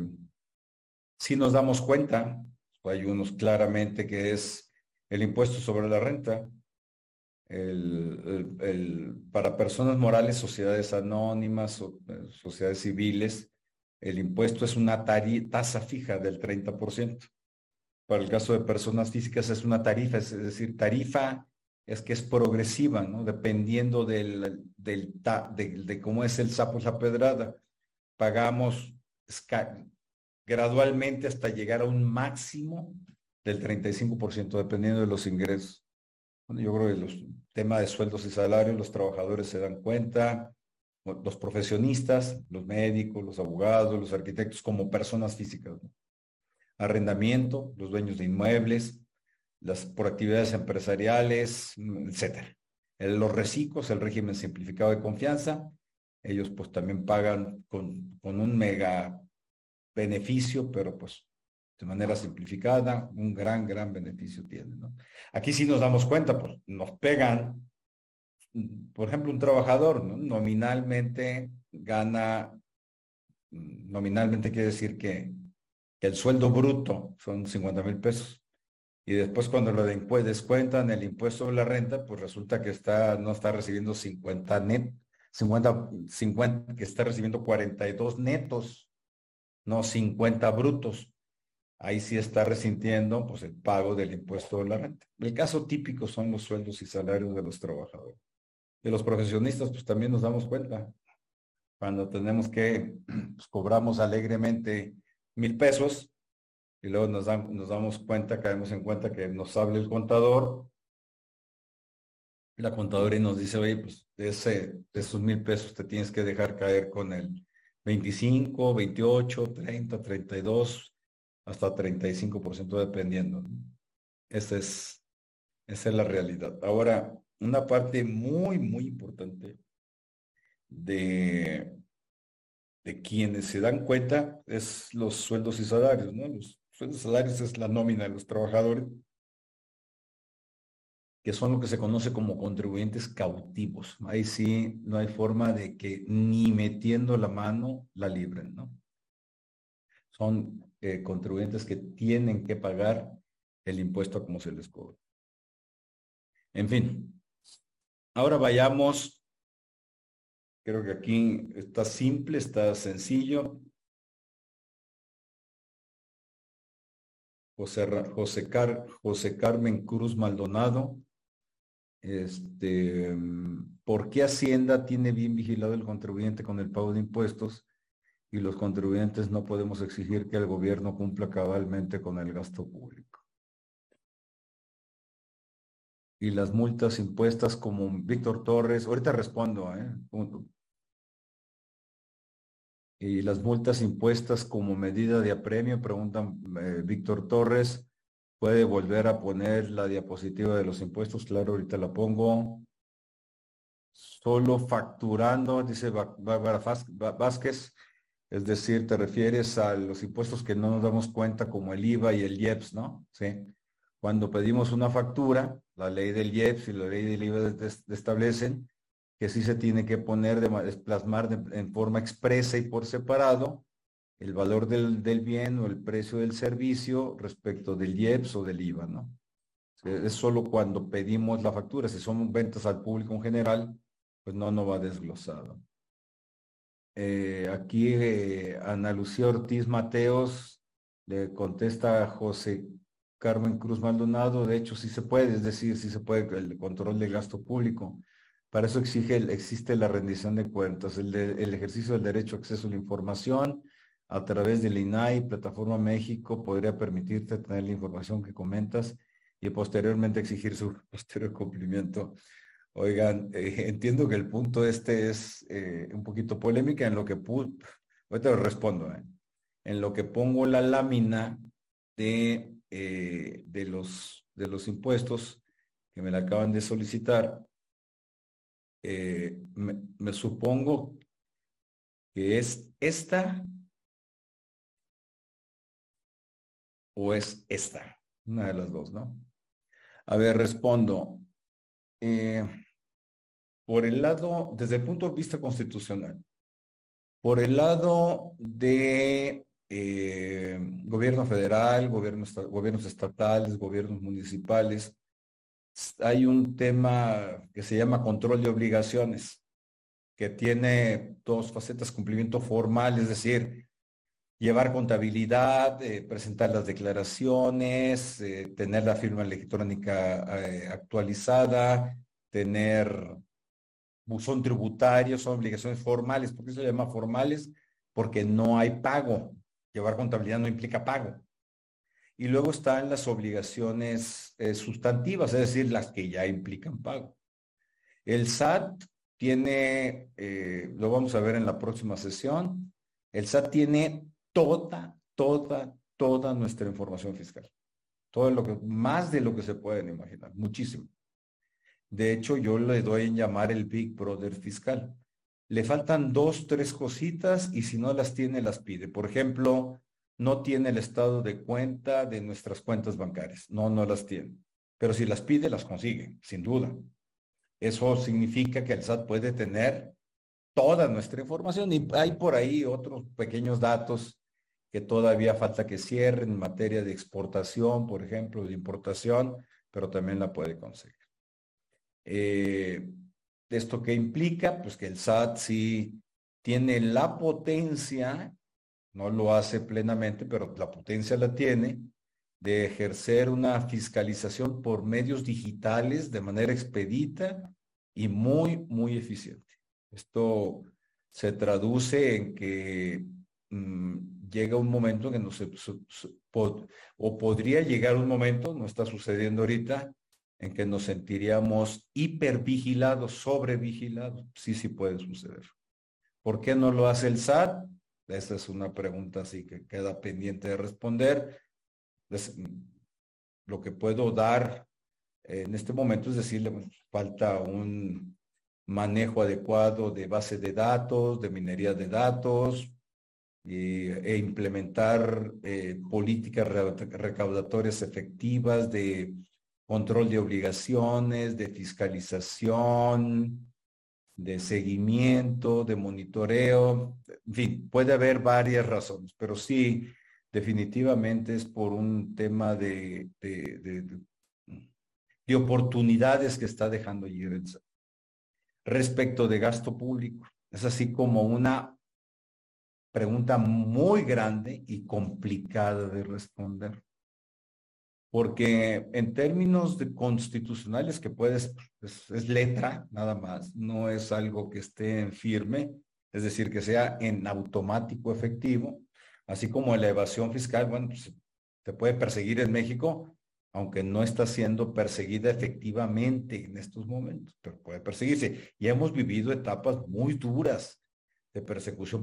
si nos damos cuenta, hay unos claramente que es el impuesto sobre la renta, el, el, para personas morales, sociedades anónimas, eh, sociedades civiles, el impuesto es una tasa fija del 30%. Para el caso de personas físicas es una tarifa, es decir, tarifa es que es progresiva, ¿no? Dependiendo del, del de, cómo es el sapo la pedrada. Pagamos gradualmente hasta llegar a un máximo del 35%, dependiendo de los ingresos. Bueno, yo creo que los temas de sueldos y salarios, los trabajadores se dan cuenta, los profesionistas, los médicos, los abogados, los arquitectos como personas físicas. Arrendamiento, los dueños de inmuebles, las por actividades empresariales, etcétera. Los reciclos, el régimen simplificado de confianza, ellos pues también pagan con, con un mega beneficio, pero pues de manera simplificada, un gran, gran beneficio tienen. ¿no? Aquí sí nos damos cuenta, pues nos pegan por ejemplo, un trabajador nominalmente gana, nominalmente quiere decir que, el sueldo bruto son 50 mil pesos. Y después cuando lo descuentan el impuesto sobre la renta, pues resulta que está, no está recibiendo 50 net, 50, 50, que está recibiendo 42 netos, no 50 brutos. Ahí sí está resintiendo pues el pago del impuesto de la renta. El caso típico son los sueldos y salarios de los trabajadores de los profesionistas, pues también nos damos cuenta. Cuando tenemos que, pues, cobramos alegremente mil pesos y luego nos, nos damos cuenta, caemos en cuenta que nos habla el contador, la contadora y nos dice, oye, pues de, ese, de esos mil pesos te tienes que dejar caer con el 25, 28, 30, 32, hasta 35% dependiendo. Esa es, esa es la realidad. Ahora, una parte muy, muy importante de, de quienes se dan cuenta es los sueldos y salarios, ¿no? Los sueldos y salarios es la nómina de los trabajadores, que son lo que se conoce como contribuyentes cautivos. Ahí sí no hay forma de que ni metiendo la mano la libren, ¿no? Son eh, contribuyentes que tienen que pagar el impuesto como se les cobra. En fin, Ahora vayamos, creo que aquí está simple, está sencillo. José, José, José Carmen Cruz Maldonado. Este, ¿Por qué Hacienda tiene bien vigilado el contribuyente con el pago de impuestos y los contribuyentes no podemos exigir que el gobierno cumpla cabalmente con el gasto público? y las multas impuestas como Víctor Torres, ahorita respondo, ¿eh? Y las multas impuestas como medida de apremio, preguntan eh, Víctor Torres, ¿puede volver a poner la diapositiva de los impuestos? Claro, ahorita la pongo. Solo facturando, dice Bárbara Vázquez, es decir, te refieres a los impuestos que no nos damos cuenta como el IVA y el IEPS, ¿no? Sí Cuando pedimos una factura, la ley del IEPS y la ley del IVA establecen que sí se tiene que poner, de, plasmar en forma expresa y por separado el valor del, del, bien o el precio del servicio respecto del IEPS o del IVA, ¿no? Es solo cuando pedimos la factura, si son ventas al público en general, pues no, no va desglosado. Eh, aquí eh, Ana Lucía Ortiz Mateos le contesta a José Carmen Cruz Maldonado, de hecho sí se puede, es decir, sí se puede el control de gasto público. Para eso exige, existe la rendición de cuentas, el, el ejercicio del derecho a acceso a la información, a través del INAI, Plataforma México, podría permitirte tener la información que comentas y posteriormente exigir su posterior cumplimiento. Oigan, eh, entiendo que el punto este es eh, un poquito polémica en lo que ahorita lo respondo, eh, en lo que pongo la lámina de, de, los, de los impuestos que me la acaban de solicitar, me, supongo que es esta o es esta, una de las dos, ¿no? A ver, respondo. Por el lado, desde el punto de vista constitucional, por el lado de eh, gobierno federal, gobiernos, estatales, gobiernos municipales, hay un tema que se llama control de obligaciones, que tiene dos facetas, cumplimiento formal, es decir, llevar contabilidad, eh, presentar las declaraciones, eh, tener la firma electrónica actualizada, tener buzón tributario, son obligaciones formales. ¿Por qué se llama formales? Porque no hay pago. Llevar contabilidad no implica pago. Y luego están las obligaciones sustantivas, es decir, las que ya implican pago. El SAT tiene, lo vamos a ver en la próxima sesión, el SAT tiene toda, toda, toda nuestra información fiscal. Todo lo que, más de lo que se pueden imaginar, muchísimo. De hecho, yo le doy en llamar el Big Brother fiscal. Le faltan dos, tres cositas y si no las tiene, las pide. Por ejemplo, no tiene el estado de cuenta de nuestras cuentas bancarias. No, no las tiene. Pero si las pide, las consigue, sin duda. Eso significa que el SAT puede tener toda nuestra información y hay por ahí otros pequeños datos que todavía falta que cierren en materia de exportación, por ejemplo, de importación, pero también la puede conseguir. Eh, ¿Esto qué implica? Pues que el SAT sí tiene la potencia, no lo hace plenamente, pero la potencia la tiene, de ejercer una fiscalización por medios digitales de manera expedita y muy, muy eficiente. Esto se traduce en que mm, llega un momento que no se, o podría llegar un momento, no está sucediendo ahorita, en que nos sentiríamos hipervigilados, sobrevigilados. Sí, sí puede suceder. ¿Por qué no lo hace el SAT? Esa es una pregunta así que queda pendiente de responder. lo que puedo dar en este momento es decirle, falta un manejo adecuado de base de datos, de minería de datos, e implementar eh, políticas recaudatorias efectivas de control de obligaciones, de fiscalización, de seguimiento, de monitoreo. En fin, puede haber varias razones, pero sí, definitivamente es por un tema de, de, de oportunidades que está dejando allí Respecto de gasto público, es así como una pregunta muy grande y complicada de responder. Porque en términos de constitucionales que puedes, es, letra nada más, no es algo que esté en firme, es decir, que sea en automático efectivo, así como la evasión fiscal, bueno, pues, te puede perseguir en México, aunque no está siendo perseguida efectivamente en estos momentos, pero puede perseguirse. Y hemos vivido etapas muy duras de persecución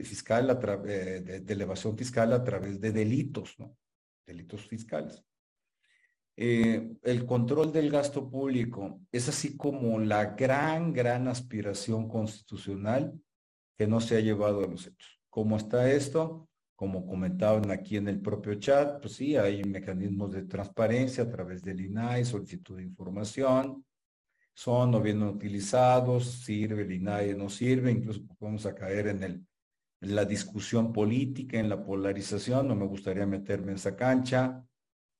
fiscal, a eh, de, elevación fiscal a través de delitos, ¿no? Delitos fiscales. Eh, el control del gasto público es así como la gran, gran aspiración constitucional que no se ha llevado a los hechos. ¿Cómo está esto? como comentaban aquí en el propio chat, pues sí, hay mecanismos de transparencia a través del INAI, solicitud de información, son o bien utilizados, sirve el INAI, no sirve, incluso vamos a caer en, el, la discusión política, en la polarización, no me gustaría meterme en esa cancha.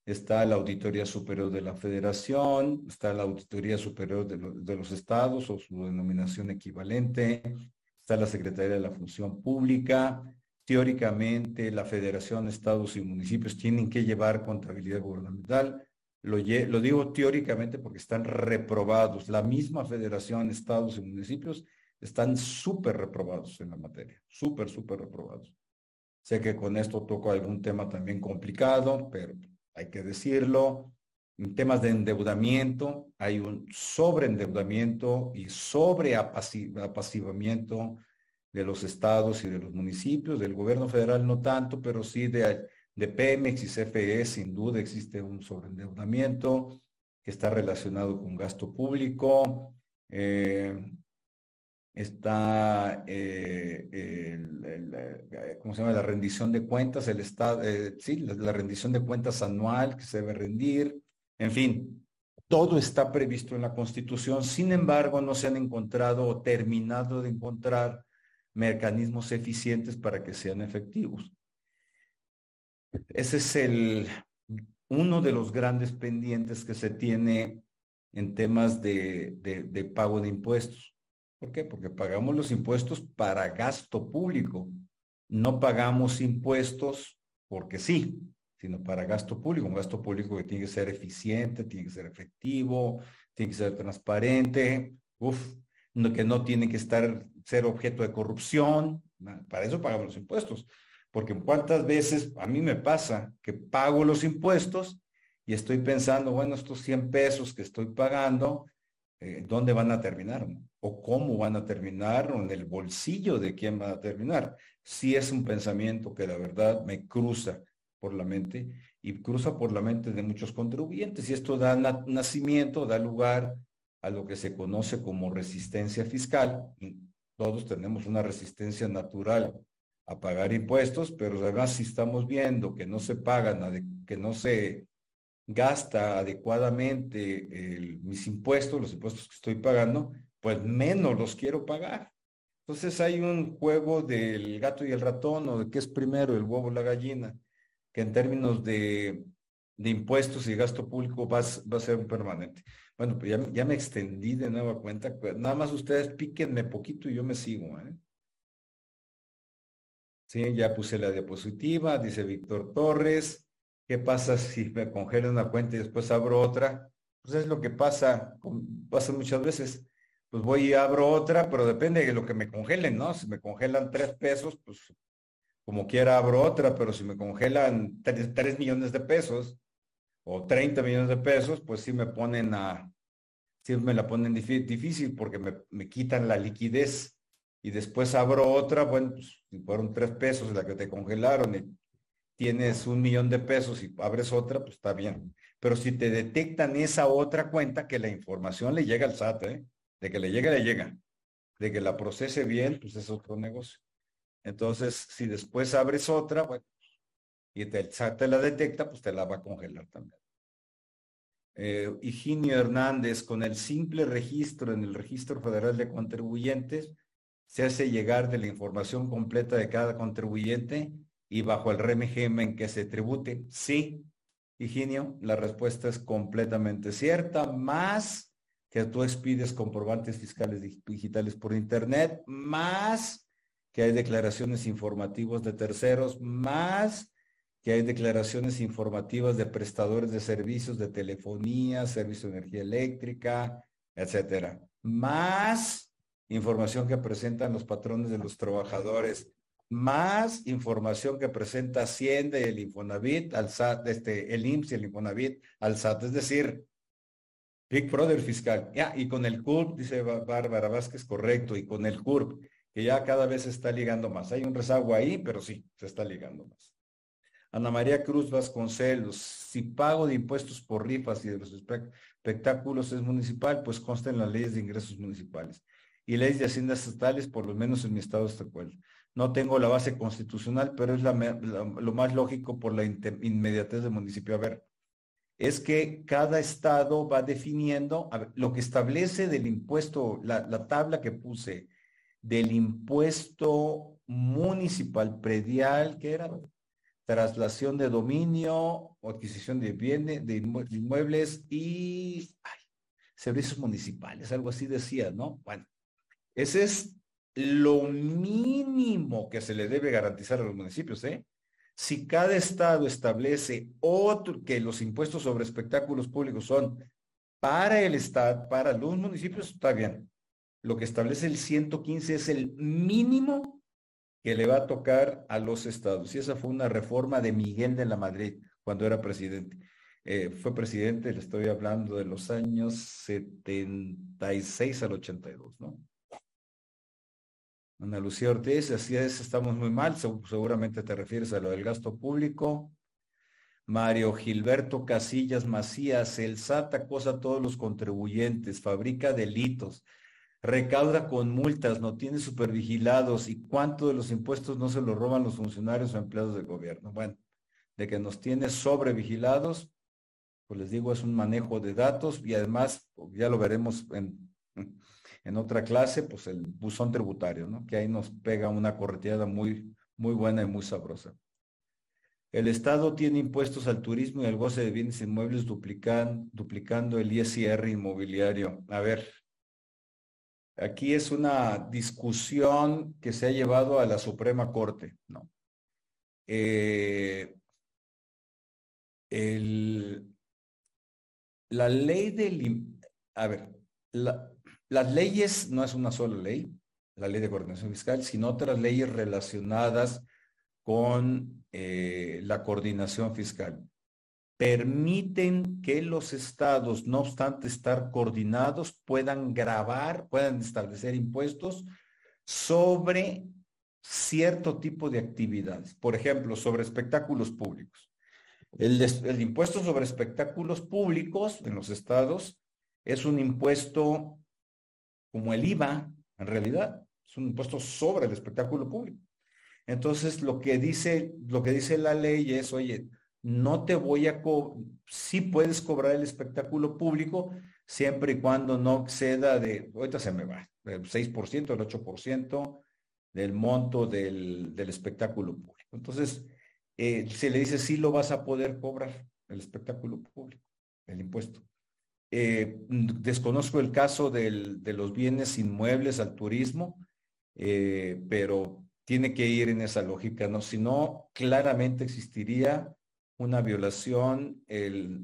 Está la Auditoría Superior de la Federación, está la Auditoría Superior de, los Estados o su denominación equivalente, está la Secretaría de la Función Pública, Teóricamente, la Federación, Estados y Municipios tienen que llevar contabilidad gubernamental. Lo, lo, digo teóricamente porque están reprobados. La misma Federación, Estados y Municipios están súper reprobados en la materia, súper, súper reprobados. Sé que con esto toco algún tema también complicado, pero hay que decirlo. En temas de endeudamiento, hay un sobreendeudamiento y sobreapacivamiento de los estados y de los municipios, del gobierno federal no tanto, pero sí de, de Pemex y CFE, sin duda existe un sobreendeudamiento que está relacionado con gasto público. Eh, está, eh, el, ¿cómo se llama? La rendición de cuentas, el estado, eh, sí, la, la rendición de cuentas anual que se debe rendir. En fin, todo está previsto en la Constitución. Sin embargo, no se han encontrado o terminado de encontrar mecanismos eficientes para que sean efectivos. Ese es el, uno de los grandes pendientes que se tiene en temas de, de, pago de impuestos. ¿Por qué? Porque pagamos los impuestos para gasto público. No pagamos impuestos porque sí, sino para gasto público. Un gasto público que tiene que ser eficiente, tiene que ser efectivo, tiene que ser transparente. Uf, que no tiene que estar, ser objeto de corrupción. Para eso pagamos los impuestos. Porque cuántas veces a mí me pasa que pago los impuestos y estoy pensando, bueno, estos 100 pesos que estoy pagando, eh, ¿dónde van a terminar? ¿O cómo van a terminar? ¿O en el bolsillo de quién van a terminar? Sí es un pensamiento que la verdad me cruza por la mente y cruza por la mente de muchos contribuyentes. Y esto da nacimiento, da lugar a lo que se conoce como resistencia fiscal. Todos tenemos una resistencia natural a pagar impuestos, pero además si estamos viendo que no se pagan, que no se gasta adecuadamente mis impuestos, los impuestos que estoy pagando, pues menos los quiero pagar. Entonces hay un juego del gato y el ratón o de qué es primero, el huevo o la gallina, que en términos de, de impuestos y gasto público va, va a ser permanente. Bueno, pues ya, me extendí de nueva cuenta. Pues, nada más ustedes píquenme poquito y yo me sigo. ¿eh? Sí, ya puse la diapositiva, dice Víctor Torres. ¿Qué pasa si me congelo una cuenta y después abro otra? Pues es lo que pasa, pasa muchas veces. Pues voy y abro otra, pero depende de lo que me congelen, ¿no? Si me congelan tres pesos, pues como quiera abro otra, pero si me congelan tres millones de pesos, o 30 millones de pesos, pues sí me ponen a, sí me la ponen difícil porque me, me quitan la liquidez y después abro otra, bueno, pues fueron tres pesos la que te congelaron y tienes un millón de pesos y abres otra, pues está bien. Pero si te detectan esa otra cuenta, que la información le llega al SAT, ¿eh? de que le llega, le llega. De que la procese bien, pues es otro negocio. Entonces, si después abres otra, bueno, y el SAT te la detecta, pues te la va a congelar también. Eh, Higinio Hernández, con el simple registro en el Registro Federal de Contribuyentes, se hace llegar de la información completa de cada contribuyente y bajo el régimen en que se tribute. Sí, Higinio, la respuesta es completamente cierta, más que tú expides comprobantes fiscales digitales por Internet, más que hay declaraciones informativas de terceros, más que hay declaraciones informativas de prestadores de servicios de telefonía, servicio de energía eléctrica, etcétera. Más información que presentan los patrones de los trabajadores, más información que presenta Hacienda el Infonavit al SAT, este, el IMSS y el Infonavit al SAT, es decir, Big Brother fiscal. Ya, y con el CURP, dice Bárbara Vázquez, correcto, y con el CURP, que ya cada vez se está ligando más. Hay un rezago ahí, pero sí, se está ligando más. Ana María Cruz Vasconcelos, si pago de impuestos por rifas y de los espectáculos es municipal, pues consta en las leyes de ingresos municipales y leyes de haciendas estatales, por lo menos en mi estado de no tengo la base constitucional, pero es lo más lógico por la inmediatez del municipio. A ver, es que cada estado va definiendo lo que establece del impuesto, la, tabla que puse del impuesto municipal predial, que era traslación de dominio, adquisición de bienes, de inmuebles y servicios municipales, algo así decía, ¿no? Bueno, ese es lo mínimo que se le debe garantizar a los municipios, ¿eh? Si cada estado establece otro, que los impuestos sobre espectáculos públicos son para el estado, para los municipios, está bien. Lo que establece el 115 es el mínimo que le va a tocar a los estados. Y esa fue una reforma de Miguel de la Madrid cuando era presidente. Eh, fue presidente, le estoy hablando de los años 76 al 82, ¿no? Ana Lucía Ortiz, así es, estamos muy mal, seguramente te refieres a lo del gasto público. Mario Gilberto Casillas Macías, el SAT acosa a todos los contribuyentes, fabrica delitos, recauda con multas, no tiene supervigilados y cuánto de los impuestos no se lo roban los funcionarios o empleados del gobierno. Bueno, de que nos tiene sobrevigilados, pues les digo, es un manejo de datos y además, ya lo veremos en en otra clase, pues el buzón tributario, ¿no? Que ahí nos pega una correteada muy, muy buena y muy sabrosa. El Estado tiene impuestos al turismo y al goce de bienes inmuebles duplican, duplicando el ISR inmobiliario. A ver, aquí es una discusión que se ha llevado a la Suprema Corte, ¿no? Eh, la ley del... A ver, la, las leyes no es una sola ley, la ley de coordinación fiscal, sino otras leyes relacionadas con eh, la coordinación fiscal. Permiten que los estados, no obstante estar coordinados, puedan grabar, puedan establecer impuestos sobre cierto tipo de actividades. Por ejemplo, sobre espectáculos públicos. El, el, impuesto sobre espectáculos públicos en los estados es un impuesto como el IVA, en realidad, es un impuesto sobre el espectáculo público. Entonces, lo que dice, lo que dice la ley es, oye, no te voy a cobrar, sí puedes cobrar el espectáculo público siempre y cuando no exceda de, ahorita se me va, el 6%, el 8% del monto del, espectáculo público. Entonces, eh, se le dice, sí lo vas a poder cobrar el espectáculo público, el impuesto. Eh, desconozco el caso de los bienes inmuebles al turismo, eh, pero tiene que ir en esa lógica, ¿no? Si no, claramente existiría una violación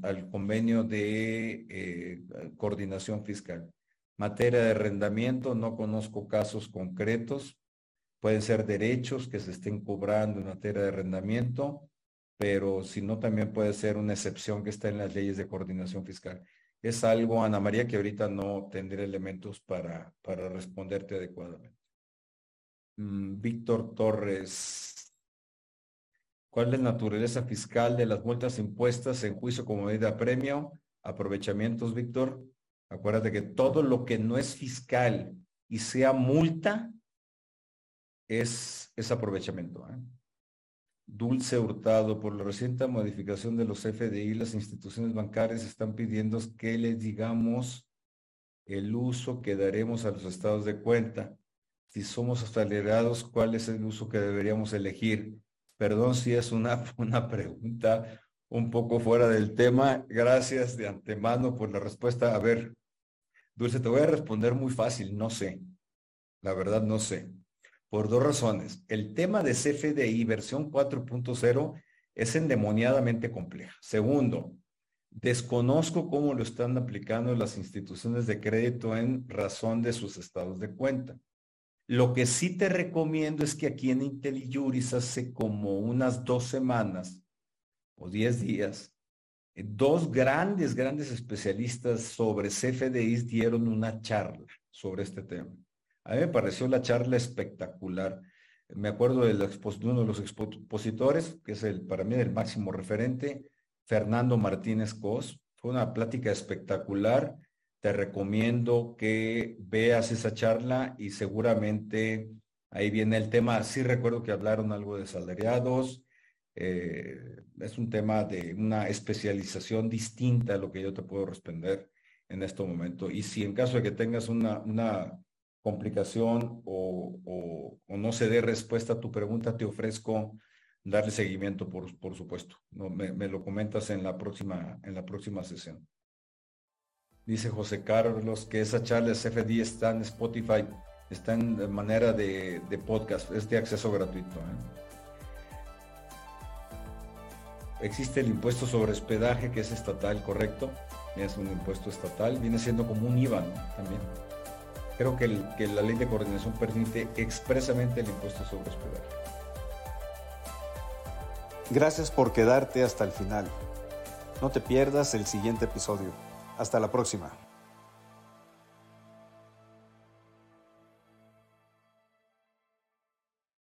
al convenio de eh, coordinación fiscal. Materia de arrendamiento, no conozco casos concretos, pueden ser derechos que se estén cobrando en materia de arrendamiento, pero si no, también puede ser una excepción que está en las leyes de coordinación fiscal es algo, Ana María, que ahorita no tendré elementos para, para responderte adecuadamente. Mm, Víctor Torres, ¿cuál es la naturaleza fiscal de las multas impuestas en juicio como medida premio? Aprovechamientos, Víctor. Acuérdate que todo lo que no es fiscal y sea multa es, es aprovechamiento. ¿eh? Dulce Hurtado, por la reciente modificación de los FDI, las instituciones bancarias están pidiendo que les digamos el uso que daremos a los estados de cuenta. Si somos acelerados, ¿cuál es el uso que deberíamos elegir? Perdón si es una, una pregunta un poco fuera del tema. Gracias de antemano por la respuesta. A ver, Dulce, te voy a responder muy fácil. No sé. La verdad, no sé por dos razones. El tema de CFDI versión 4.0 es endemoniadamente compleja. Segundo, desconozco cómo lo están aplicando las instituciones de crédito en razón de sus estados de cuenta. Lo que sí te recomiendo es que aquí en IntelliJuris hace como unas dos semanas o diez días, dos grandes, grandes especialistas sobre CFDIs dieron una charla sobre este tema. A mí me pareció la charla espectacular. Me acuerdo de, uno de los expositores, que es el, para mí el máximo referente, Fernando Martínez Cos. Fue una plática espectacular. Te recomiendo que veas esa charla y seguramente Ahí viene el tema, sí recuerdo que hablaron algo de salariados, eh, es un tema de una especialización distinta a lo que yo te puedo responder en este momento. Y si en caso de que tengas una complicación o, o, no se dé respuesta a tu pregunta, te ofrezco darle seguimiento, por, por supuesto. No, me, lo comentas en la, próxima, en la próxima sesión. Dice José Carlos que esa charla CFD está en Spotify, está en manera de, de podcast, es de acceso gratuito. ¿eh? Existe el impuesto sobre hospedaje que es estatal, correcto. Es un impuesto estatal, viene siendo como un IVA también. Creo que, la ley de coordinación permite expresamente el impuesto sobre hospedaje. Gracias por quedarte hasta el final. No te pierdas el siguiente episodio. Hasta la próxima.